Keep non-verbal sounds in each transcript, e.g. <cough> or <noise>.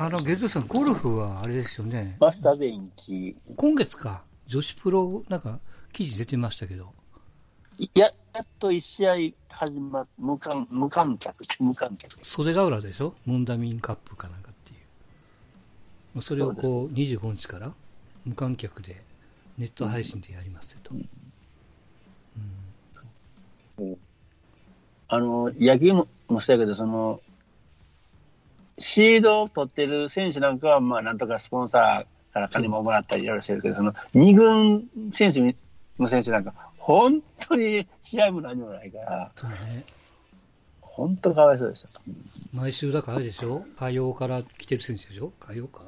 あの、ゲルトさん、ゴルフはあれですよね。マスタ。今月か、女子プロ、なんか、記事出てましたけど。ややっと1試合始まっ無観無観客無観客。袖ヶ浦でしょ？ムンダミンカップかなんかっていう。それをこう、25日から無観客でネット配信でやりますと。あの、野球ももそうやけど、その、シードを取ってる選手なんかは、まあ、なんとかスポンサーから金ももらったりいろいろしてるけど、その、二軍選手の選手なんか、本当に試合も何もないから、そうね。本当かわいそうですよ。毎週だからあれでしょ？火曜から来てる選手でしょ？火曜か？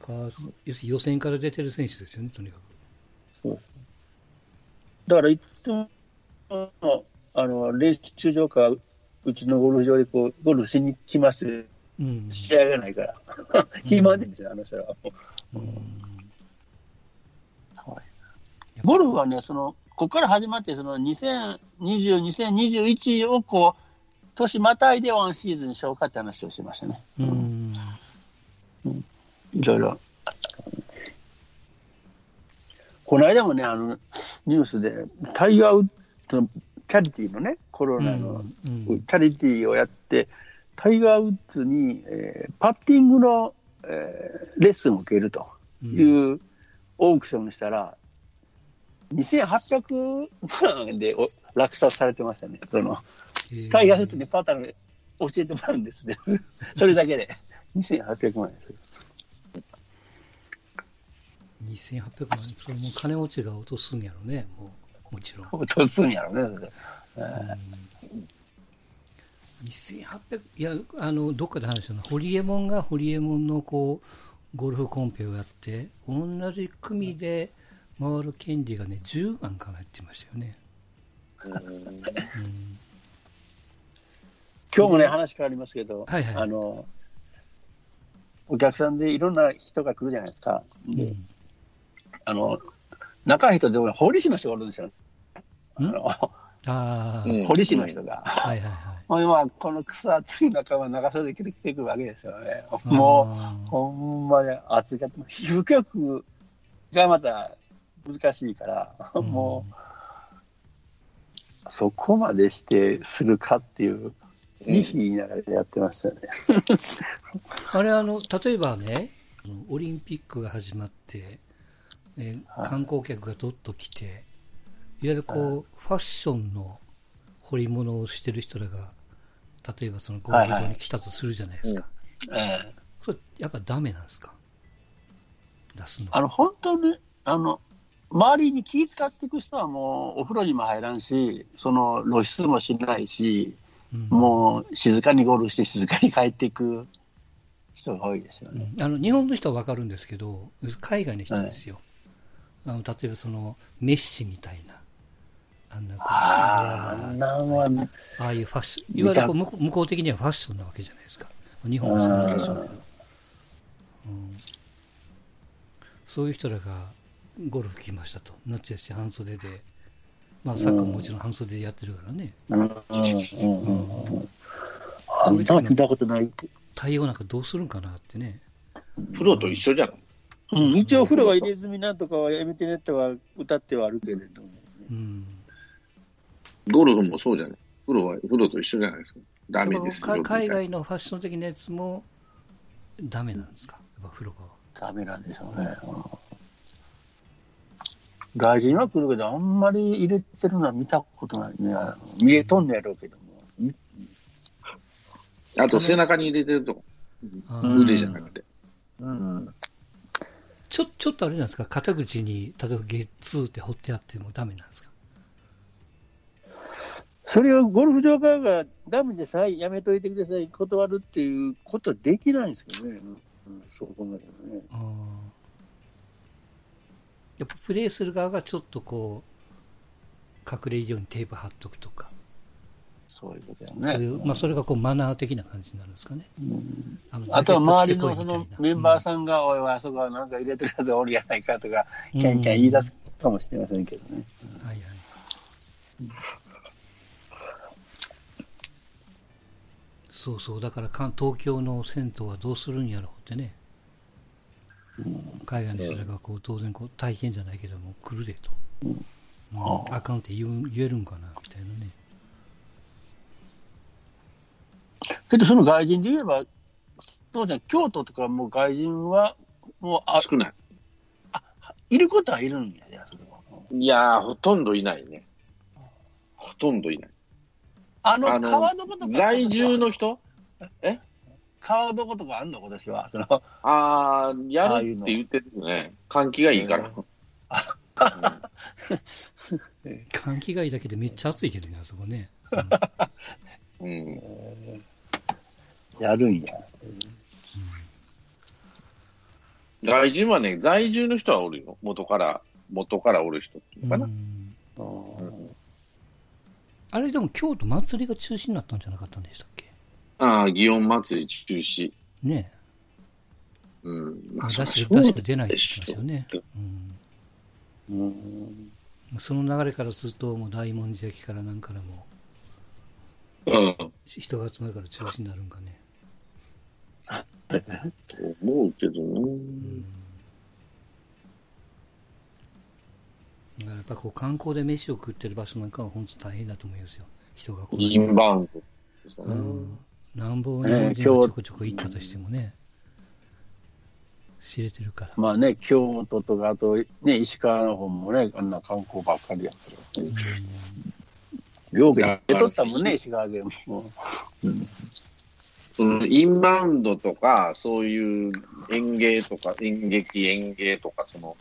か、要するに予選から出てる選手ですよね、とにかく。だから、いつも、あの、練習場か、うちのゴルフ場でこう、ゴルフしに来ますうん。試合がないから。暇でんですよ、あの人は。ゴルフはね、その、ここから始まって、その2020、2021をこう、年またいでワンシーズンしようかって話をしてましたね。うん。いろいろ。この間もね、あの、ニュースで、タイガー・ウッズのチャリティーのね、コロナのうんチャリティーをやって、タイガー・ウッズに、えーパッティングの、えーレッスンを受けるというオークションしたら、2800万でお落札されてましたね。そのタイガー・ウッズにパターン教えてもらうんですね。<laughs> それだけで。2800万です。2800万、それも金持ちが落とすんやろね、もう、もちろん。落とすんやろね、それ2800、いや、あの、どっかで話したの、ホリエモンがホリエモンのこう、ゴルフコンペをやって、同じ組で回る権利がね、10万かなってましたよね。今日もね、話変わりますけど、はいはいあの、お客さんでいろんな人が来るじゃないですか。でうん。あの、中の人でも堀市の人がおるんですよ。あ堀市の人が。はいはいはい。<laughs> この草暑い中は長袖着て着てくるわけですよね。もあう、ほんまに暑かった。皮膚局がまた難しいから、ーもう、そこまでしてするかっていう、いい日言いながらやってましたね。<laughs> あれ、あの、例えばね、オリンピックが始まって、えー観光客がどっと来て、いわゆるこう、ファッションの彫り物をしてる人らが、例えばそのゴルフ場に来たとするじゃないですか。ええ。それ、やっぱダメなんですか？出すの。あの、本当に、あの、周りに気使っていく人はもうお風呂にも入らんし、その露出もしないし、うん。もう静かにゴルフして静かに帰っていく人が多いですよね。うん。あの日本の人はわかるんですけど、海外の人ですよ。あの例えばそのメッシみたいな、あんなこうああ、いやーなんは、ああいうファッション、いわゆるこう向こう向こう的にはファッションなわけじゃないですか。日本もそうなんでしょうけど、うんそういう人らがゴルフ来ましたと。夏やし半袖で、まあサッカーももちろん半袖でやってるからね。うん、うん、そうんいうない。対応なんかどうするんかなってね。プロと一緒じゃん。うん、一応風呂は入れ墨なんとかはやめてねとは歌ってはあるけれども。うん。ゴルフもそうじゃない。プロはプロと一緒じゃないですか。ダメです海外のファッション的なやつもダメなんですか？やっぱ風呂場は。ダメなんでしょうね。うん外人は来るけど、あんまり入れてるのは見たことないね。見えとんねやろうけども。あと背中に入れてると腕じゃなくて。うん。ちょ、ちょっとあれなんですか肩口に、例えばゲッツーって掘ってあってもダメなんですか？それをゴルフ場側がダメでさえやめといてください、断るっていうことはできないんですけどね。うん、そう考えね。やっぱプレイする側がちょっとこう、隠れるようにテープ貼っとくとか、そういうことやそういう、ね。まあそれがこうマナー的な感じになるんですかね。うんあのあとは周りのそのメンバーさんが、おいおい、あそこはなんか入れてるやつがおるやないかとか、キャンキャン言い出すかもしれませんけどね。うんはいはい。そうそう、だから関東京の銭湯はどうするんやろうってね。海外の人らがこう当然こう体験じゃないけども来るでと。うんあかんって言う言えるんかなみたいなね。けどその外人で言えば、そうじゃん、京都とかもう外人は、もうあ少ない。いることはいるんやね、それはいやー、ほとんどいないね。ほとんどいない。あの、あの川床とか。在住の人？川床とかあんの？今年は。そのあー、やああいうのるって言ってるよね。換気がいいから。<laughs> 換気がいいだけでめっちゃ暑いけどね、あそこね。うん。うんやるんや。外人はね、在住の人はおるよ。元から、元からおる人っていうのかな。あれでも京都祭りが中止になったんじゃなかったんでしたっけ？ああ、祇園祭り中止。ねうん。まあ確かそりゃ確か出ないって言ってましたよね。うんうんその流れからすると、もう大文字焼きからなんからも、うん。人が集まるから中止になるんかね。と思うけどね。だからやっぱこう観光で飯を食ってる場所なんかは本当大変だと思いますよ。人がこう。インバウンドですよね。うん。なんぼ日本人がちょこちょこ行ったとしてもね、知れてるから。まあね、京都とか、あとね、石川の方もね、あんな観光ばっかりやから。うんよくやってとったもんね、石川県も。うんそのインバウンドとか、そういう演芸とか、演劇、演芸とか、その、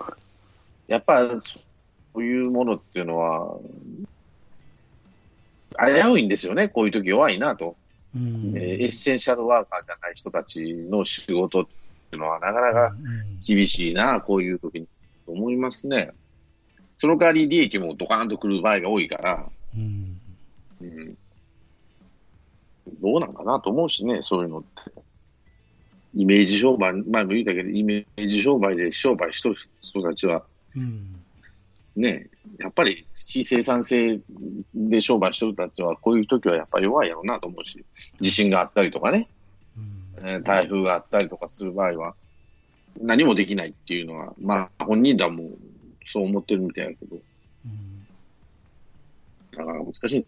やっぱそういうものっていうのは、危ういんですよね、こういう時弱いなと。うん。えーエッセンシャルワーカーじゃない人たちの仕事っていうのはなかなかうん。厳しいな、こういう時に、と思いますね。その代わり利益もドカーンと来る場合が多いから、うん。うん、どうなんかなと思うしね、そういうのって。イメージ商売、前も言ったけど、イメージ商売で商売しとる人たちは、うん。ね、やっぱり非生産性で商売してる人たちは、こういう時はやっぱり弱いやろうなと思うし、地震があったりとかね、うん。えー台風があったりとかする場合は、何もできないっていうのは、まあ、本人らもそう思ってるみたいやけど、うん。なかなか難しいんじ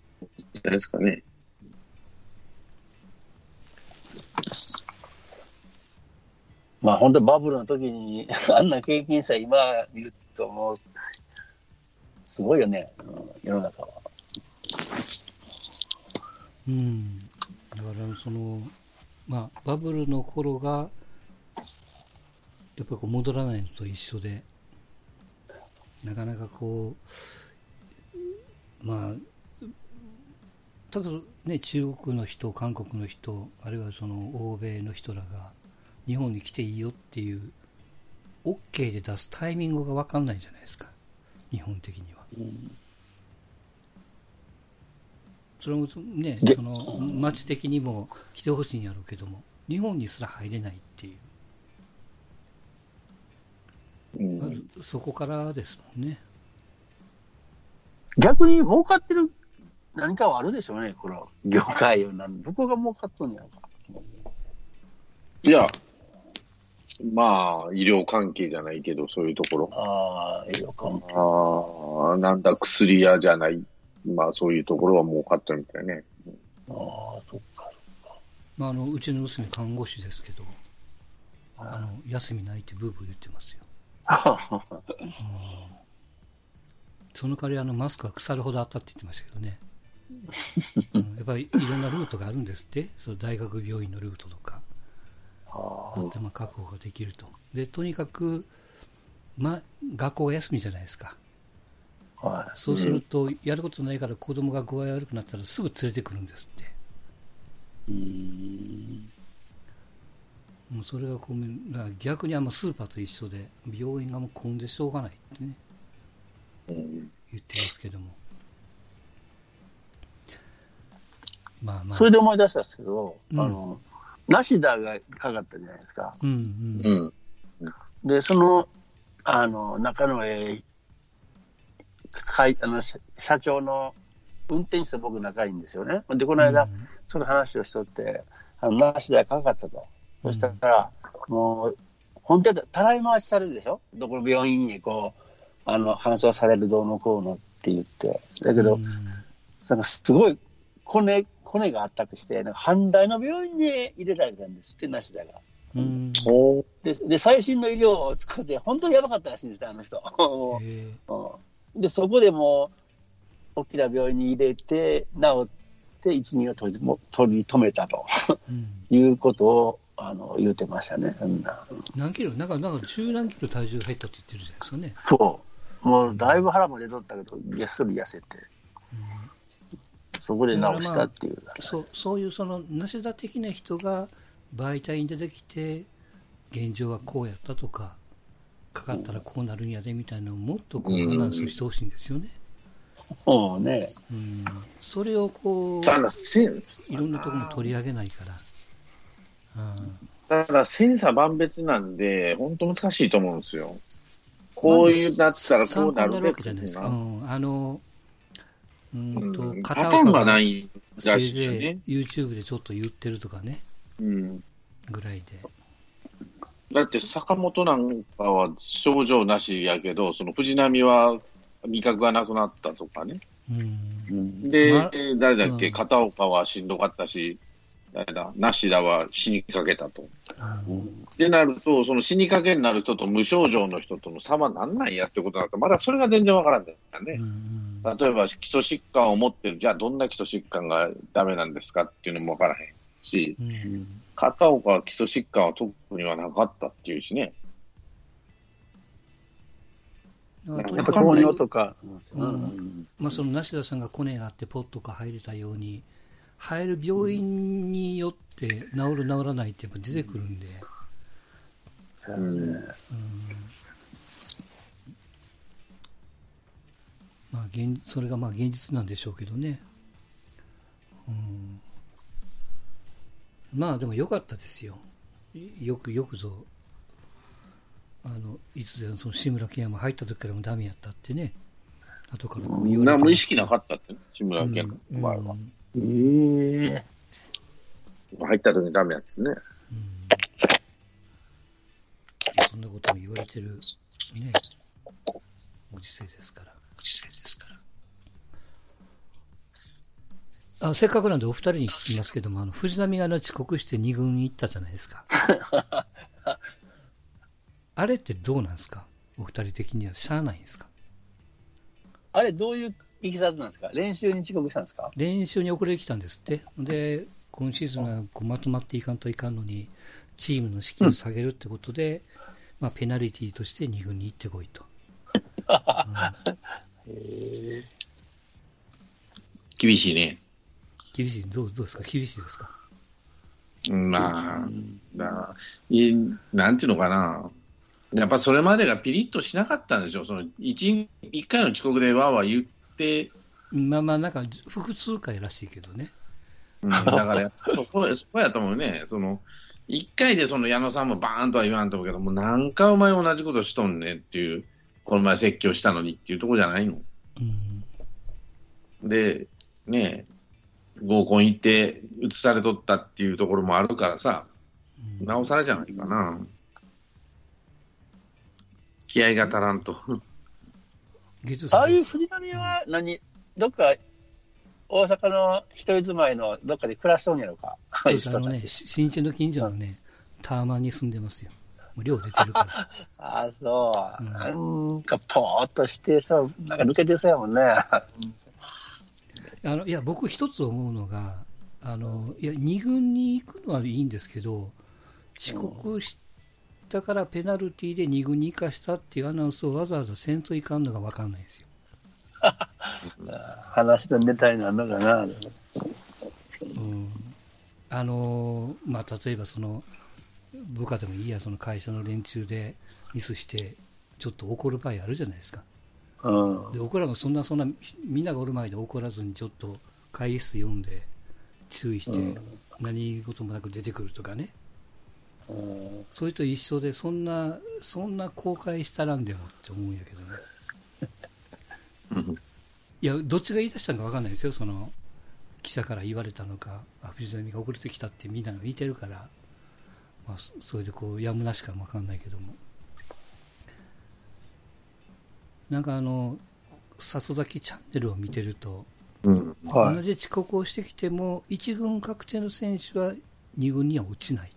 ゃないですかね。まあ本当にバブルの時に、<laughs> あんな経験者今見るともう、すごいよね、世の中は。うん、だからその、まあ、バブルの頃が、やっぱこう戻らないのと一緒で、なかなかこう、まあ、多分ね、中国の人、韓国の人、あるいはその欧米の人らが、日本に来ていいよっていう、OK で出すタイミングが分かんないじゃないですか、日本的には。それもね、でその街的にも来てほしいんやろうけども、日本にすら入れないっていう、うんまずそこからですもんね。逆に儲かってる何かはあるでしょうね、この業界をなんどこが儲かっとんやろか。いや、まあ、医療関係じゃないけど、そういうところ。ああ、いいよかも。ああ、なんだ、薬屋じゃない。まあ、そういうところは儲かってるみたいね。ああ、そっか。まあ、あのうちの娘、看護師ですけど、あの休みないってブーブー言ってますよ。<laughs> その代わりあのマスクは腐るほどあったって言ってましたけどね。うん、やっぱりいろんなルートがあるんですって、その大学病院のルートとか、ああってまあ確保ができると。で、とにかく、まあ、学校が休みじゃないですか。あはそうすると、やることないから子供が具合悪くなったらすぐ連れてくるんですって。い。うん。もうそれがこう逆にあのスーパーと一緒で、病院がもう混んでしょうがないってね、うん。言ってますけども。まあまあ。それで思い出したんですけど、うんあの、ナシダがかかったじゃないですか。うんうん。うん。で、その、あの、中の、えー、会あの社社長の運転手と僕仲いいんですよね。で、この間、うんその話をしとって、あの、なしでかかったと。そしたら、もう、本当はたらい回しされるでしょ？どこの病院にこう、あの、搬送されるどうのこうのって言って。だけど、うんなんかすごい、骨、骨が圧迫して、なんか阪大の病院に入れられたんですって、梨田が。うんおで、で、最新の医療を使って、本当にやばかったらしいんですね、あの人。で、そこでもう、大きな病院に入れて、治って、一人を取りも取り留めたとーうんいうことを、あの、言うてましたね。うん何キロ？なんか、なんか十何キロ体重が減ったって言ってるじゃないですかね。そう。もう、だいぶ腹も出とったけど、げっそり痩せて、そこで治したっていう。そうそういうその梨田的な人が媒体に出てきて現状はこうやったとかかかったらこうなるんやでみたいなのをもっとこううんアナウンスしてほしいんですよね、そうね。うん、それをこういろんなところも取り上げないから、ただ、千差万別なんで、本当難しいと思うんですよ。こういうなったらこうなる参考になるわけじゃないですか、うな。ん、あのうんパ片ターン岡ががないらしいよぜね。い YouTube でちょっと言ってるとかねうん。ぐらいで、だって坂本なんかは症状なしやけど、その藤波は味覚がなくなったとかね。うんうん。で、ま誰だっけ、うん片岡はしんどかったし、誰だ、梨田は死にかけたと。うんってなると、その死にかけになる人と無症状の人との差はなんなんやってことになると、まだそれが全然わからんだようんうね。ん例えば基礎疾患を持ってる、じゃあどんな基礎疾患がダメなんですかっていうのもわからへんし、うん片岡は基礎疾患は特にはなかったっていうしね。やっぱ糖尿とか。うんうんまあ、その梨田さんがコネがあってポッとか入れたように入る病院によって治る治らないってやっぱ出てくるんで、うん。うんまあ、現それがまあ現実なんでしょうけどね、うん、まあでも良かったですよ。いよくよくぞ。あのいつでその志村けんやも入った時からもダメやったってね。後からこう言われてなます無意識なかったってね、志村けんのうん。うんええ入った時にダメやつね。そんなことも言われてる、ね、ご時世ですから。ご時世ですから。あせっかくなんでお二人に聞きますけども、あの藤波があの遅刻して2軍に行ったじゃないですか。<laughs> あれってどうなんですか？お二人的にはしゃあないんですか？あれ、どういういきさつなんですか？練習に遅刻したんですか？練習に遅れてきたんですって。で、今シーズンはこうまとまっていかんといかんのに、チームの士気を下げるってことで、まあ、ペナルティとして2軍に行ってこいと。へ厳しいね。厳しい、どうどうですか？厳しいですか？うんまあ、だいなんていうのかな。やっぱそれまでがピリッとしなかったんでしょ。その一一回の遅刻でわーわー言って、まあまあ、なんか、複数回らしいけどね。うん、<laughs> だからやっぱそこや、そこやと思うね。その、一回でその矢野さんもバーンとは言わんと思うけど、もう何回お前同じことしとんねんっていう、この前説教したのにっていうところじゃないの？うん。で、ねえ、合コン行って移されとったっていうところもあるからさ、うんなおさらじゃないかな。気合が足らんと。ああいう藤波は何、どっか、大阪の一人住まいのどっかで暮らしとんやろか？そうですあのね、し新地の近所のね、タワマンに住んでますよ。もう寮出てるから。<laughs> ああ、そう。うんなんか、ぽーっとしてそう、なんか抜けてそうやもんね。あのいや、僕一つ思うのが、あのいや、2軍に行くのはいいんですけど、遅刻したからペナルティーで2軍に行かしたっていうアナウンスをわざわざせんといかんのが分かんないんですよ。<laughs> 話のネタになるのかな。うんあのまあ、例えばその部下でもいいや、その会社の連中でミスして、ちょっと怒る場合あるじゃないですか。うん。で僕らもそんな、そんな、みんながおる前で怒らずに、ちょっと会議室読んで、注意して、何事もなく出てくるとかね、うんそれと一緒で、そんな、そんな公開したらんでもって思うんやけどね。いや、どっちが言い出したのか分かんないですよ、その記者から言われたのか、あ藤波が遅れてきたってみんなが見てるから、まあ、それでこうやむなしか分かんないけども。なんかあの、里崎チャンネルを見てると、うん。はい同じ遅刻をしてきても、1軍確定の選手は2軍には落ちない。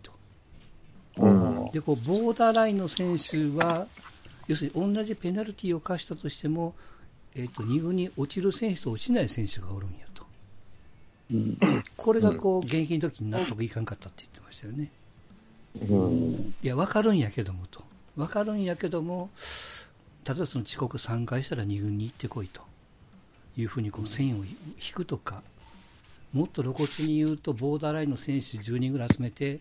で、こう、ボーダーラインの選手は、要するに同じペナルティーを課したとしても、えっ、と、2軍に落ちる選手と落ちない選手がおるんやと。うんこれがこう、現役の時に納得いかんかったって言ってましたよね。うん。いや、わかるんやけどもと。わかるんやけども、例えばその遅刻3回したら2軍に行ってこいというふうにこう線を引くとか、もっと露骨に言うと、ボーダーラインの選手10人ぐらい集めて、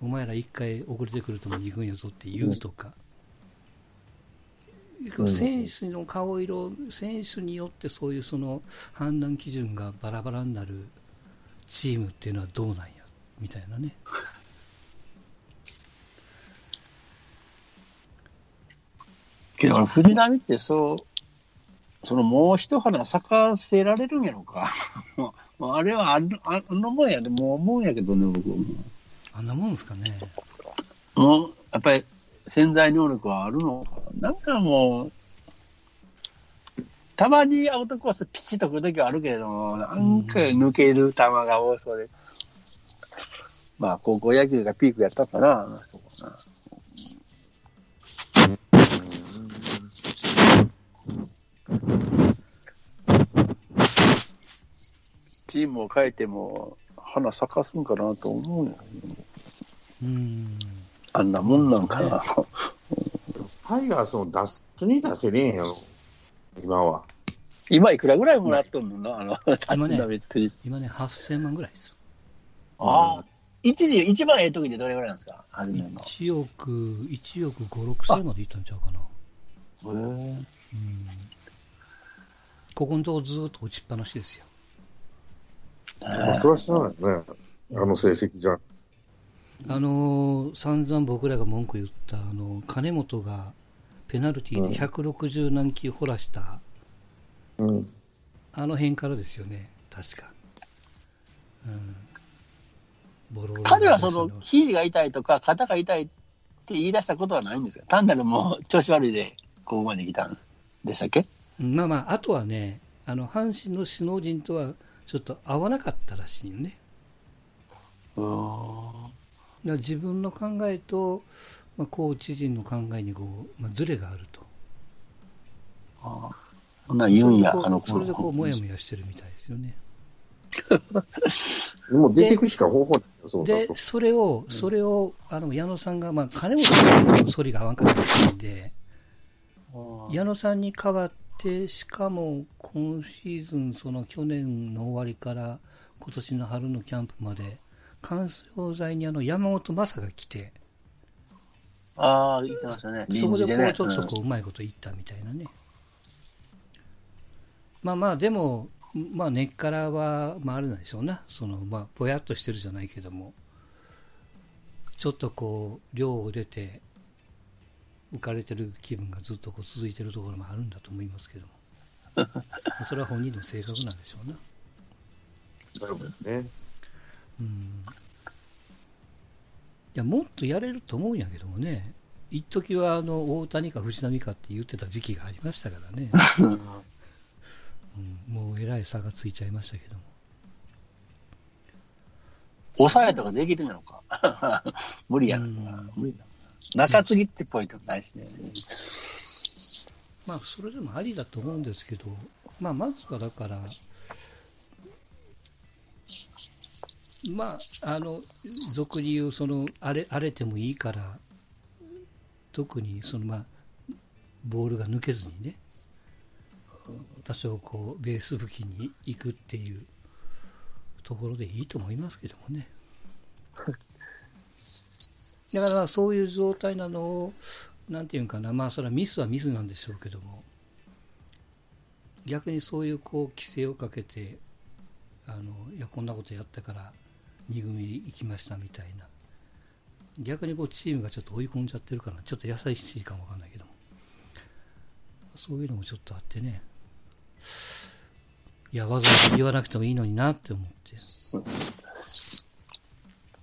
お前ら1回遅れてくるとも2軍やぞって言うとか、選手の顔色、選手によってそういうその判断基準がバラバラになるチームっていうのはどうなんや、みたいなね。<laughs> けど、藤波ってそう、そのもう一花咲かせられるんやろか。<laughs> あれはあのあのもんやで、もう思うんやけどね、僕も。あんなもんですかね。もう、やっぱり潜在能力はあるの。なんかもう、たまにアウトコースピチッとくるときはあるけれども、なんか抜ける球が多そうで。まあ、高校野球がピークやったかな、あの人かな。チームを変えても、花咲かすんかなと思うよ。あんなもんなんかな。タイガースの出すに出せねえんやろ、今は。今いくらぐらいもらっとんのな、あの、今ね今ね、8000万ぐらいですよ。ああ、一時、一番ええ時でどれぐらいなんですか？初めの。1億、1億5、6千までいったんちゃうかな。へえうん。ここのとこずっと落ちっぱなしですよ。まあ、それは知らないよね。あの成績じゃ。あのー散々僕らが文句言った、あの、金本がペナルティーで160何球掘らした、うん。あの辺からですよね、確か。うん。ボロボロ彼はその、肘が痛いとか、肩が痛いって言い出したことはないんですか単なるもう調子悪いで、ここまで来たんでしたっけ？まあまあ、あとはね、あの、阪神の首脳陣とはちょっと合わなかったらしいよね。うーん。自分の考えと、まあ、コーチ陣の考えにこう、まあ、ズレがあると。ああそんなん言うんや、あのそれでこう、それでこう、もやもやしてるみたいですよね。<laughs> もう出ていくしか方法ないよ、そうだでと、。それを、それを、あの、矢野さんが、まあ、金本さんの反りが合わんかったんで、矢野さんに代わって、しかも、今シーズン、その去年の終わりから、今年の春のキャンプまで、乾燥剤にあの、山本昌が来て、ああ、言ってましたね。そこでこう、ちょっとこう、うまいこと言ったみたいなね。まあまあ、でも、まあ、根っからは、まあ、あれなんでしょうな。その、まあ、ぼやっとしてるじゃないけども、ちょっとこう、寮を出て、浮かれてる気分がずっとこう続いてるところもあるんだと思いますけども。<laughs> それは本人の性格なんでしょうな。だよね。うん。いや、もっとやれると思うんやけどもね。一時はあの、大谷か藤浪かって言ってた時期がありましたからね。<laughs> うん、もうえらい差がついちゃいましたけども。抑えとかできるのか。<laughs> 無理やなうん。無理だ。中継ぎってポイントないしね。まあ、それでもありだと思うんですけど、まあ、まずはだから、まあ、あの、俗に言う、その、荒れ、荒れてもいいから、特に、その、まあ、ボールが抜けずにね、多少こう、ベース付近に行くっていうところでいいと思いますけどもね。<laughs> だからそういう状態なのを、なんていうんかな、まあそれはミスはミスなんでしょうけども、逆にそういうこう規制をかけて、あのいやこんなことやったから2組行きましたみたいな、逆にこうチームがちょっと追い込んじゃってるから、ちょっと優しいかもわかんないけども、そういうのもちょっとあってね、いや、わざわざ言わなくてもいいのになって思って。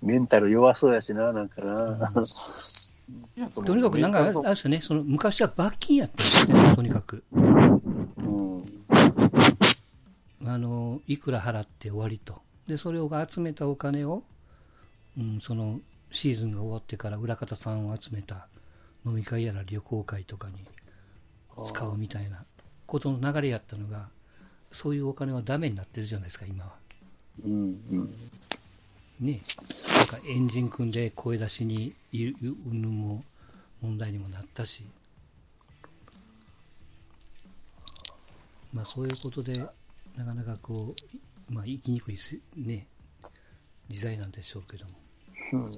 メンタル弱そうやしな、なんかな。とにかくなんかあれですよね、その昔は罰金やったんですね、とにかく。うん。あの、いくら払って終わりと。で、それを集めたお金を、うん、そのシーズンが終わってから裏方さんを集めた飲み会やら旅行会とかに使うみたいなことの流れやったのが、そういうお金はダメになってるじゃないですか、今は。うん。うん。ねなんかエンジン組んで声出しにいるうんぬんも問題にもなったし、まあそういうことで、なかなかこう、いまあ生きにくいすね、時代なんでしょうけども。うん。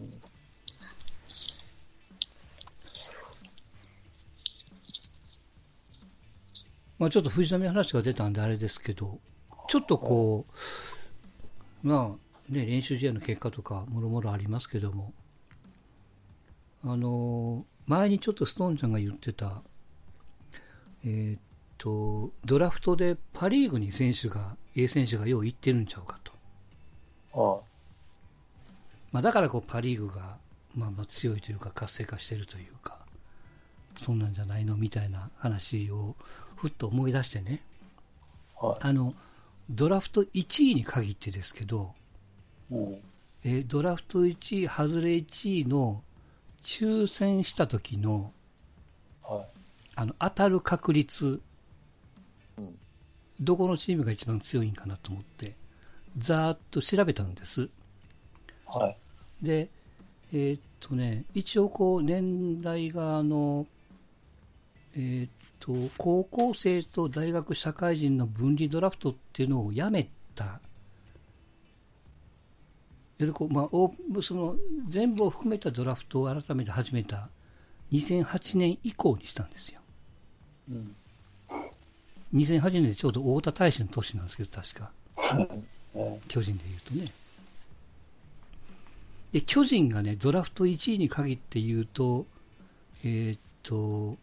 まあちょっと藤波の話が出たんであれですけど、ちょっとこう、まあね、練習試合の結果とかもろもろありますけども、あのー前にちょっとストーンちゃんが言ってた、えーっと、ドラフトでパ・リーグに選手が、A 選手がよう行ってるんちゃうかと。あまあ、だからこうパ・リーグが、まあ、まあ強いというか活性化してるというか、そんなんじゃないのみたいな話をふっと思い出してね、あ。はあの、ドラフト1位に限ってですけど、い。うん。えードラフト1位、外れ1位の抽選した時のはあの当たる確率、うんどこのチームが一番強いんかなと思って、ざーっと調べたんです。い。はい。で、えーっとね、一応こう年代があの、えーっと、高校生と大学社会人の分離ドラフトっていうのをやめた。よりこうまあ、オーその全部を含めたドラフトを改めて始めた2008年以降にしたんですよ。うん。2008年でちょうど太田大使の年なんですけど、確か。え巨人で言うとね。で、巨人がね、ドラフト1位に限って言うと、えーっと、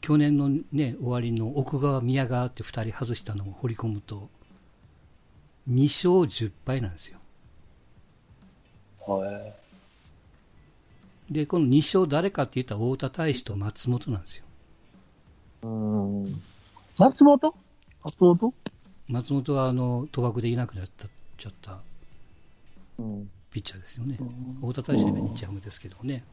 去年のね、終わりの奥川、宮川って2人外したのを掘り込むと、2勝10敗なんですよ。はい。で、この2勝誰かって言ったら太田大使と松本なんですよ。うん。松本？松本？松本はあの、賭博でいなくなっちゃったうん。ピッチャーですよね。太田大使は今日ハムですけどね。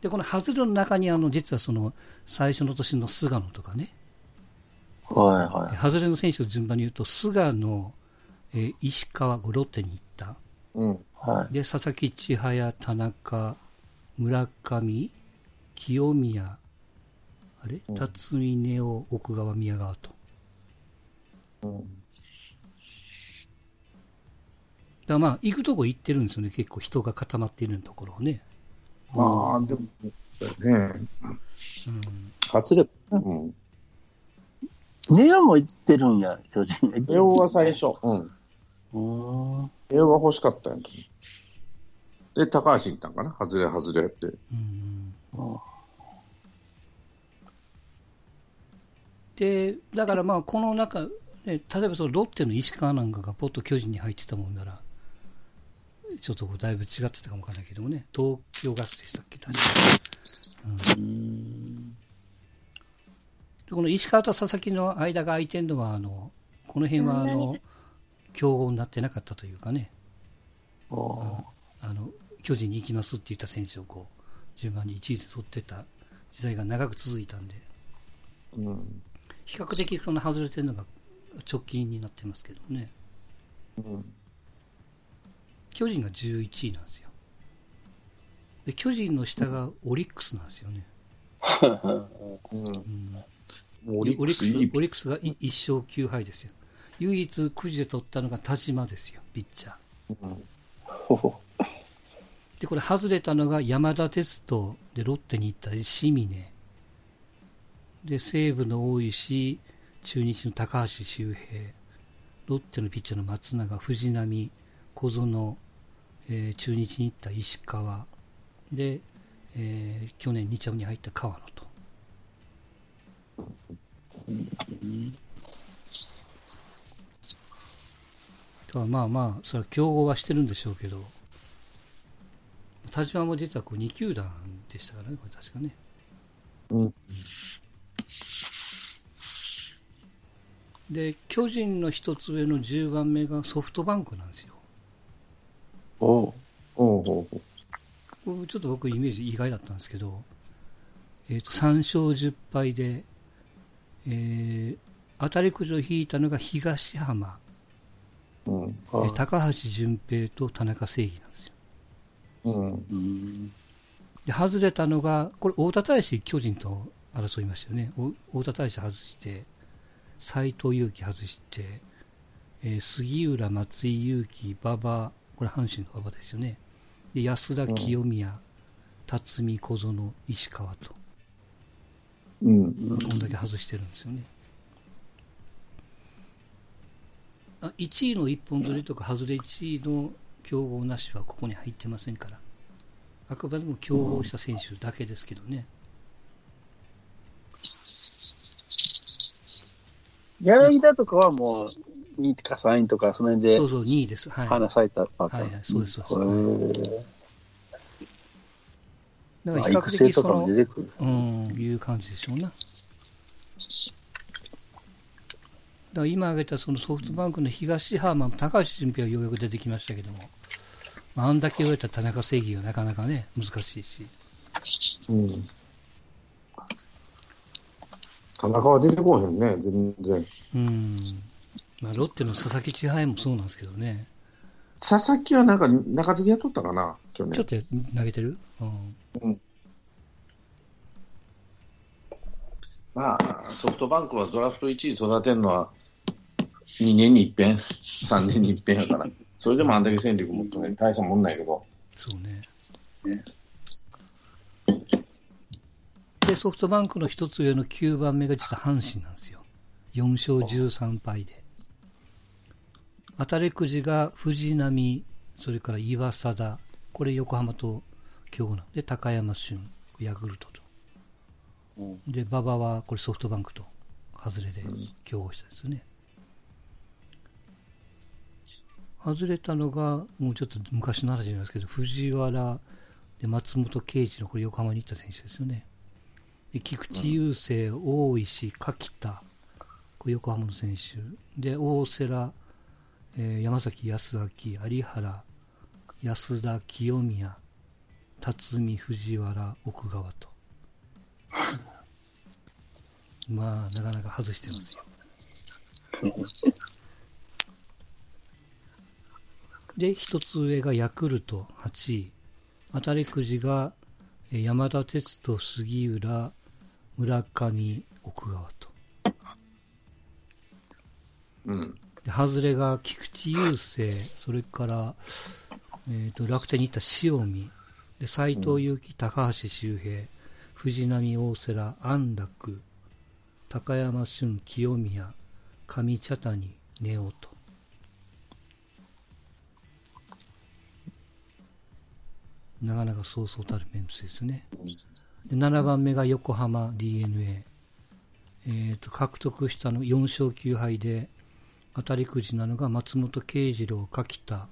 で、この外れの中にあの、実はその、最初の年の菅野とかね、はいはい。外れの選手を順番に言うと、菅野、えー石川、ロッテに行った。うん。はい。で、佐々木千早、田中、村上、清宮、あれ？うん辰巳根尾、奥川、宮川と。うん。だからまあ、行くとこ行ってるんですよね。結構人が固まっているところをね。まあ、でも、そうだよね。うん。外れ、うん。ネオも行ってるんや、巨人。ネオは最初。うん。うーん。ネオが欲しかったんやで、高橋行ったんかな？外れ外れって。うんで、だからまあ、この中、ね、例えばそのロッテの石川なんかがポッと巨人に入ってたもんなら、ちょっとこうだいぶ違ってたかもわからないけどもね、東京ガスでしたっけ、確か。うん、でうーん。この石川と佐々木の間が空いてるのは、あの、この辺はあの、競合になってなかったというかね、おーあの、巨人に行きますって言った選手をこう、順番に1位で取ってた時代が長く続いたんで、うん。比較的その外れてるのが直近になってますけどね。うん。巨人が11位なんですよ。で、巨人の下がオリックスなんですよね。うん。うん、オオリックスオリックスが1勝9敗ですよ。唯一くじで取ったのが田島ですよ、ピッチャー。で、これ外れたのが山田哲人でロッテに行った清峰。で、西武の大石、中日の高橋周平、ロッテのピッチャーの松永、藤浪、小園、えー中日に行った石川、で、えー去年2着に入った川野と。だからまあまあ、それは競合はしてるんでしょうけど、田島も実はこう2球団でしたからね、これ確かね。うん。で、巨人の一つ上の10番目がソフトバンクなんですよ。おうおうほうほこれちょっと僕イメージ意外だったんですけど、えっ、と、3勝10敗で、えー、当たりくじを引いたのが東浜、う。うん。えー高橋純平と田中正義なんですよ。うん。うん。で、外れたのが、これ、大田大使、巨人と争いましたよね。お大田大使外して、斎藤佑樹外して、えー杉浦、松井裕樹、馬場、これ阪神の馬場ですよね。で、安田、清宮、辰巳、小園、石川と、うん。こんだけ外してるんですよね。あ1位の一本取りとか外れ1位の競合なしはここに入ってませんから。あくまでも競合した選手だけですけどね。柳田とかはもう、2位とか3位とか、その辺でそうそう、2位です。はい。花咲いたパターン。はいはいそうですそうへですーだから比較的その。うん、いう感じでしょうな。だから今挙げたそのソフトバンクの東浜、高橋純平はようやく出てきましたけども、まあ、あんだけ言われた田中正義がなかなかね、難しいし。うん。田中は出てこへんね、全然。うん。まあ、ロッテの佐々木千早もそうなんですけどね。佐々木はなんか中継ぎやっとったかな、去ちょっ年。と投げてる？うん。まあ、ソフトバンクはドラフト1位育てるのは、2年に一遍、<laughs> 3年に一遍やから、それでもあんだけ戦力持ってね、大したもんないけど、そうね。ねで、ソフトバンクの一つ上の9番目が実は阪神なんですよ。4勝13敗で。当たりくじが藤波、それから岩貞、これ横浜と競合なんで、高山俊、ヤクルトと。うんで、馬場はこれソフトバンクと外れで競合したですね。外れたのが、もうちょっと昔の話なんですけど、藤原で松本圭司のこれ横浜に行った選手ですよね。菊池雄星、大石、柿田、横浜の選手。で、大瀬良、えー山崎康明、有原、安田、清宮、辰巳、藤原、奥川と。<laughs> まあ、なかなか外してますよ。<laughs> で、一つ上がヤクルト8位。当たりくじが山田哲人、杉浦、村上、奥川と。うん。で、外れが菊池雄星、それから、えっ、と、楽天に行った塩見、で、斎藤佑樹、高橋周平、藤波大瀬良、安楽、高山俊、清宮、上茶谷、根尾と。なかなかそうそうたるメンツですね。で7番目が横浜 d n a えー、と獲得したの4勝9敗で当たりくじなのが松本慶次郎、柿田、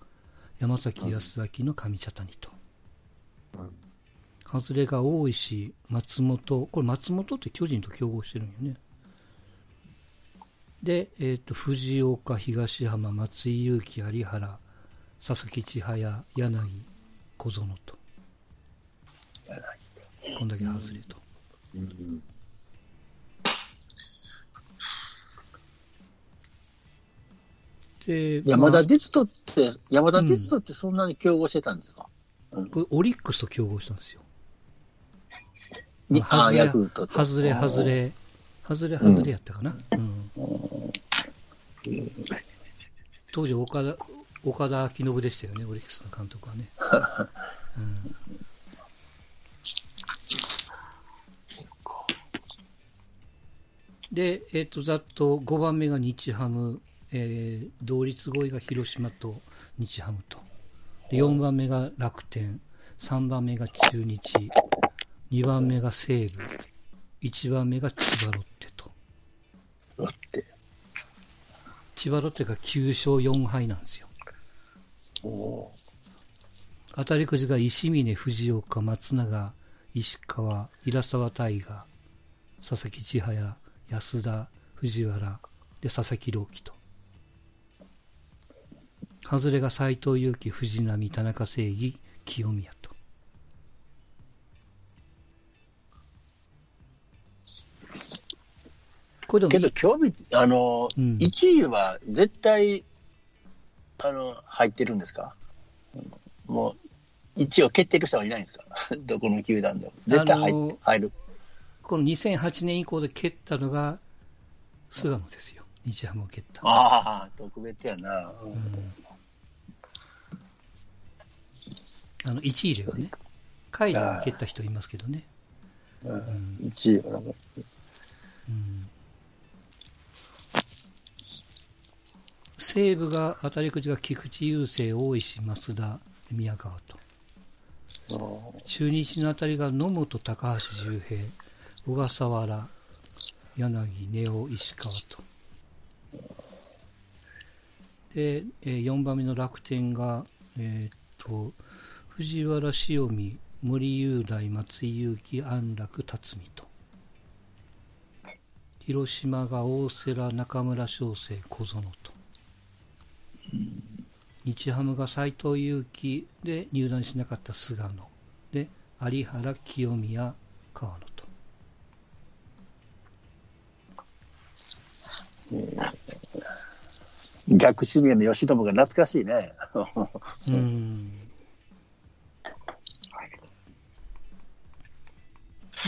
山崎康明の上茶谷と。外れが大石、松本、これ松本って巨人と競合してるんよね。で、えっ、と、藤岡、東浜、松井裕樹、有原、佐々木千早、柳、小園と。こんだけ外れと。で、山田まあ哲人って、山田哲人ってそんなに競合してたんですか、これオリックスと競合したんですよ。にあまあ外れ外れ、外れ、外れ、やったかな？うん当時岡田、岡田昭信でしたよね、オリックスの監督はね。う <laughs> んで、えっ、と、ざっと5番目が日ハム、えー同率5位が広島と日ハムと。で4番目が楽天、3番目が中日、2番目が西武、1番目が千葉ロッテと。ロッテ。千葉ロッテが9勝4敗なんですよ。お当たりくじが石峰、藤岡、松永、石川、平沢大河、佐々木千早、安田、藤原、で、佐々木朗希と。外れが斎藤佑樹、藤波、田中正義、清宮と。これでもけど、興味、あの、うん1位は絶対、あの、入ってるんですか？もう、1位を決定る人はいないんですか？<laughs> どこの球団でも。絶対入,、入る。この2008年以降で蹴ったのが菅野ですよ。日ハムを蹴った。ああ、特別やな。あの、1位ではね。下位で蹴った人いますけどね。うん、1位はなんか西武が当たりくじが菊池雄星、大石、増田、宮川と。中日の当たりが野本、高橋周平、小笠原、柳、根尾、石川と。で、えー4番目の楽天が、えーっと、藤原、塩見、森雄大、松井裕樹、安楽、辰巳と。広島が大瀬良、中村翔成、小園と。日ハムが斎藤佑樹で入団しなかった菅野で有原清宮川野と逆指名の吉友が懐かしいね。うん。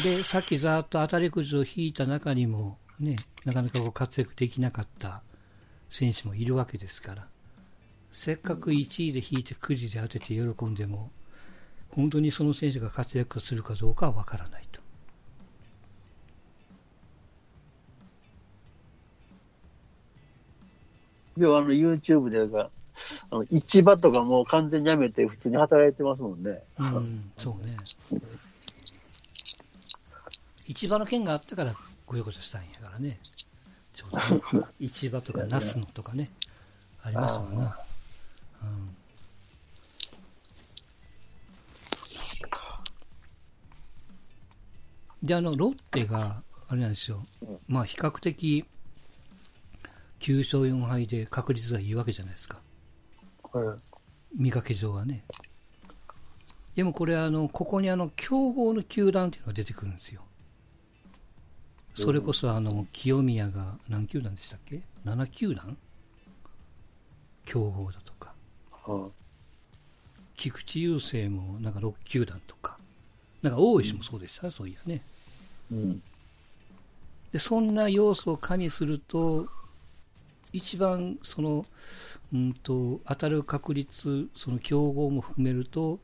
でさっきざっと当たりくじを引いた中にもねなかなかこう活躍できなかった選手もいるわけですから。せっかく1位で引いてくじで当てて喜んでも本当にその選手が活躍するかどうかは分からないと。でもあの YouTube でが、あの市場とかもう完全にやめて普通に働いてますもんね。うん、そうね。市場の件があったから、ごよごよしたんやからね。ちょうどね、市場とか、ナスのとかね、ありましたもんな。うん。で、あの、ロッテが、あれなんですよ。まあ、比較的、9勝4敗で確率がいいわけじゃないですか。はい見かけ上はね。でもこれあの、ここにあの、競合の球団っていうのが出てくるんですよ。それこそあの、清宮が何球団でしたっけ ?7 球団？競合だとか。は菊池雄星もなんか6球団とか。なんか大石もそうでした、そういやね。いうんで、そんな要素を加味すると、一番その、うんと、当たる確率、その競合も含めると、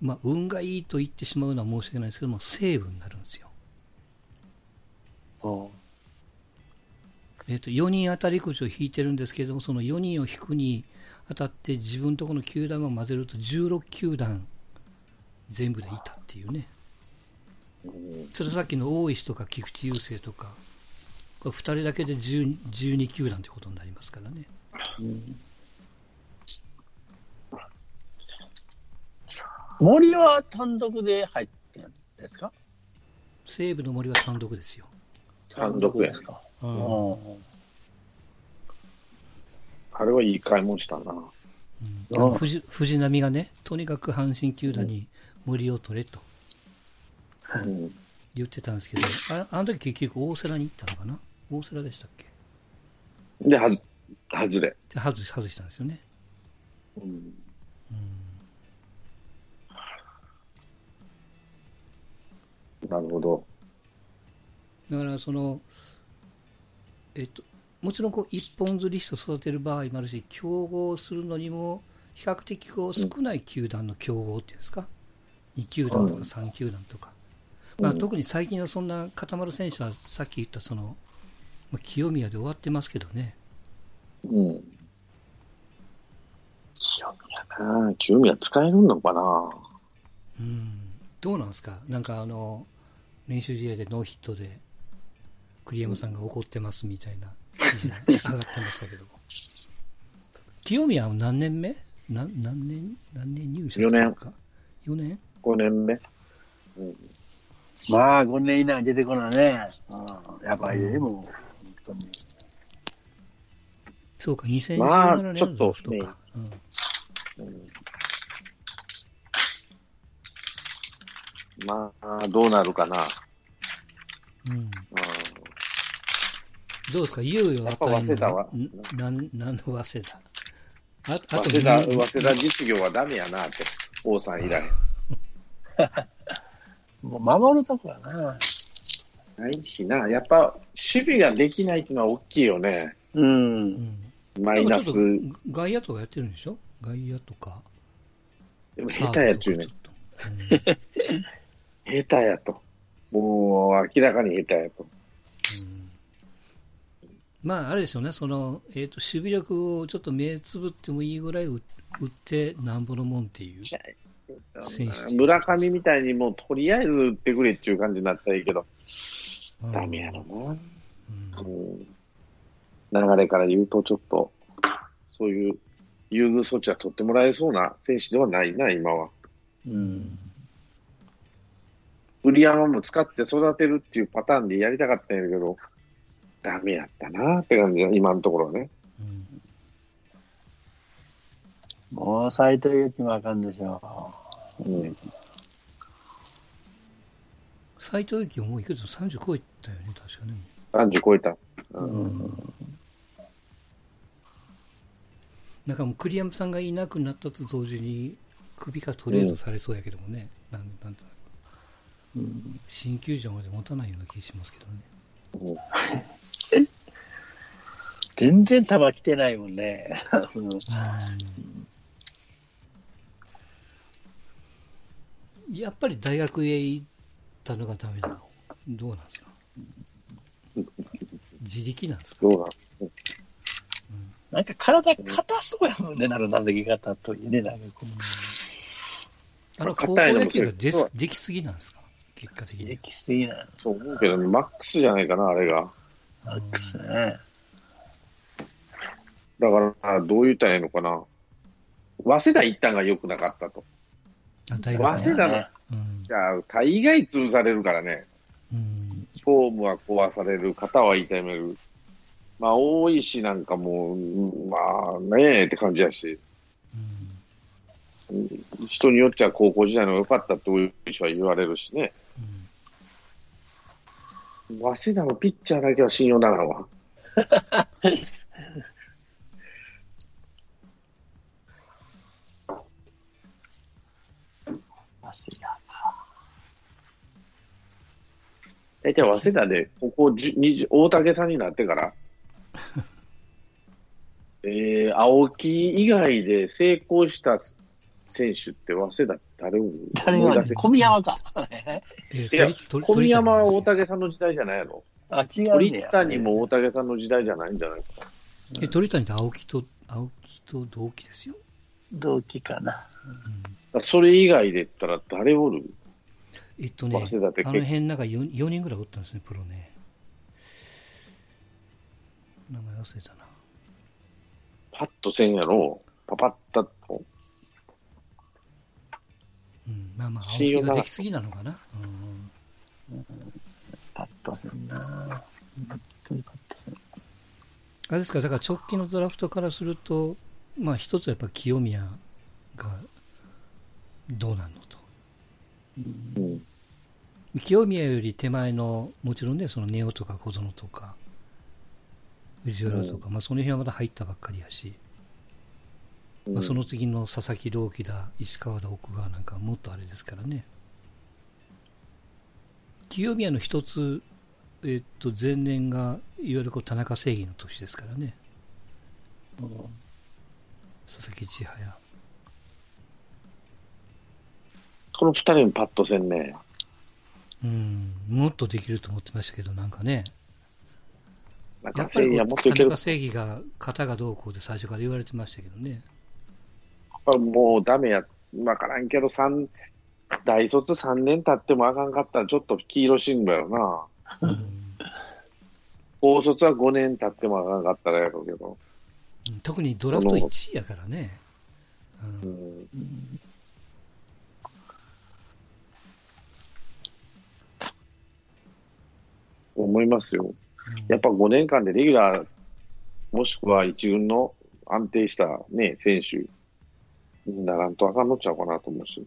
まあ、運がいいと言ってしまうのは申し訳ないですけども、セーブになるんですよ。はえっ、と、4人当たりくじを引いてるんですけれども、その4人を引くに当たって自分とこの球団を混ぜると16球団全部でいたっていうね。それさっきの大石とか菊池雄星とか、これ2人だけで10 12球団ということになりますからね。森は単独で入ってるんですか？西武の森は単独ですよ。単独やですか。うんうんあれはいい買い物したな。あの藤藤波がね、とにかく阪神球団に森を取れとうん。言ってたんですけど、ああの時結局大瀬良に行ったのかな？大瀬良でしたっけ？で、はず、外れ。で外し外したんですよね。うん。なるほど。だからその、えっと、もちろんこう一本釣りして育てる場合もあるし、競合するのにも比較的こう少ない球団の競合っていうんですか、2球団とか3球団とか、まあ、特に最近はそんな固まる選手はさっき言ったその、まあ、清宮で終わってますけどね、うん。清宮な清宮使えるのかな。うん、どうなんですか、なんかあの練習試合でノーヒットで栗山さんが怒ってますみたいな記事が上がってましたけど。も、<laughs> 清宮は何年目？な何年、何年入社四年か？4年。5年？目。まあ、5年以内に出てこないね。うん、やばいね、も。う。本当にそうか、2017まあ年のちょっとドラフトか。うんまあ、どうなるかな。うん。うんどうですか？いよいよやっぱ早稲田はんなん、なんの早稲田ああと早稲田、二早稲田実業はダメやなって、王さん以来。<laughs> もう守るとこはな。ないしな。やっぱ、守備ができないっていうのは大きいよね。う。うんん。マイナス。外野とかやってるんでしょ？外野とか。でも下手やっちゅうねうん下手やと。もう、明らかに下手やと。まあ、あれですよね、その、えっ、と、守備力をちょっと目つぶってもいいぐらい打打ってなんぼのもんっていう。村上みたいにもうとりあえず打ってくれっていう感じになったらいいけど、うんダメやろな。うんうん流れから言うとちょっと、そういう優遇措置は取ってもらえそうな選手ではないな、今は。うん。売山も使って育てるっていうパターンでやりたかったんやけど、ダメやったなって感じだ、今のところはね。うんもう斎藤佑樹もあかんでしょうん。斎藤幸はもういくつ30超えたよね、確かね。30超えた。う。うんうん。なんかもう栗山さんがいなくなったと同時に、首がトレードされそうやけどもね、なんなんとなくうん新球場まで持たないような気がしますけどね。全然球来てないもんね。うんやっぱり大学へ行ったのがダメなのどうなんですか？自力なんですか？どうだなんか体硬そうやもんね、なる投げ方といいね、なんかこあの、高校硬いのも野球がでできすぎなんですか？結果的う、に。歴史的なそう思うけどね、マックスじゃないかな、あれが。マックスね。だから、どう言ったらいいのかな。早稲田行ったんが良くなかったと。早。稲田の、うんじゃあ、大概潰されるからね。うんフォームは壊される、肩は痛める。まあ、大石なんかもまあねえって感じやし、うん人によっちゃ高校時代の方が良かったって大石は言われるしね。うん早稲田のピッチャーだけは信用ならんわ。早稲田大体早稲田で、ここ10 20大竹さんになってから、<laughs> えー、青木以外で成功した選手って早稲田誰も誰がね思い出せ、小宮山か。えーいや小宮山は大鳥竹さんの時代じゃないやろ。あ、違う鳥。谷も大竹さんの時代じゃないんじゃないですか。谷え鳥谷と青木と、青木と同期ですよ。同期かな。だからそれ以外で言ったら誰おる？えっとね、あの辺なんか 4, 4人ぐらいおったんですね、プロね。名前忘れたな。パッとせんやろ。パパッタと。うん、まあまあ、青木ができすぎなのかな。うんパッとせんな。本当にパッとせん。あれですか、だから直近のドラフトからすると、まあ一つはやっぱ清宮がどうなんのと。うん。清宮より手前の、もちろんね、そのネオとか小園とか、藤原とか、まあその辺はまだ入ったばっかりやし、まあその次の佐々木朗希だ、石川だ、奥川なんかはもっとあれですからね。清宮の一つ、えっと、前年が、いわゆるこう田中正義の年ですからね。佐々木千早。この二人にパッとせんね。うん、もっとできると思ってましたけど、なんかね、なんかやっと田中。正義が型がどうこうで最初から言われてましたけどね。もうダメや。わからんけど、三大卒3年経ってもあかんかったらちょっと黄色信号やろな。うん高卒は5年経ってもあかんかったらやろうけど。特にドラフト1位やからね。うんと思いますよ。やっぱ5年間でレギュラー、もしくは一軍の安定したね、選手にならんとあかんのちゃうかなと思うし。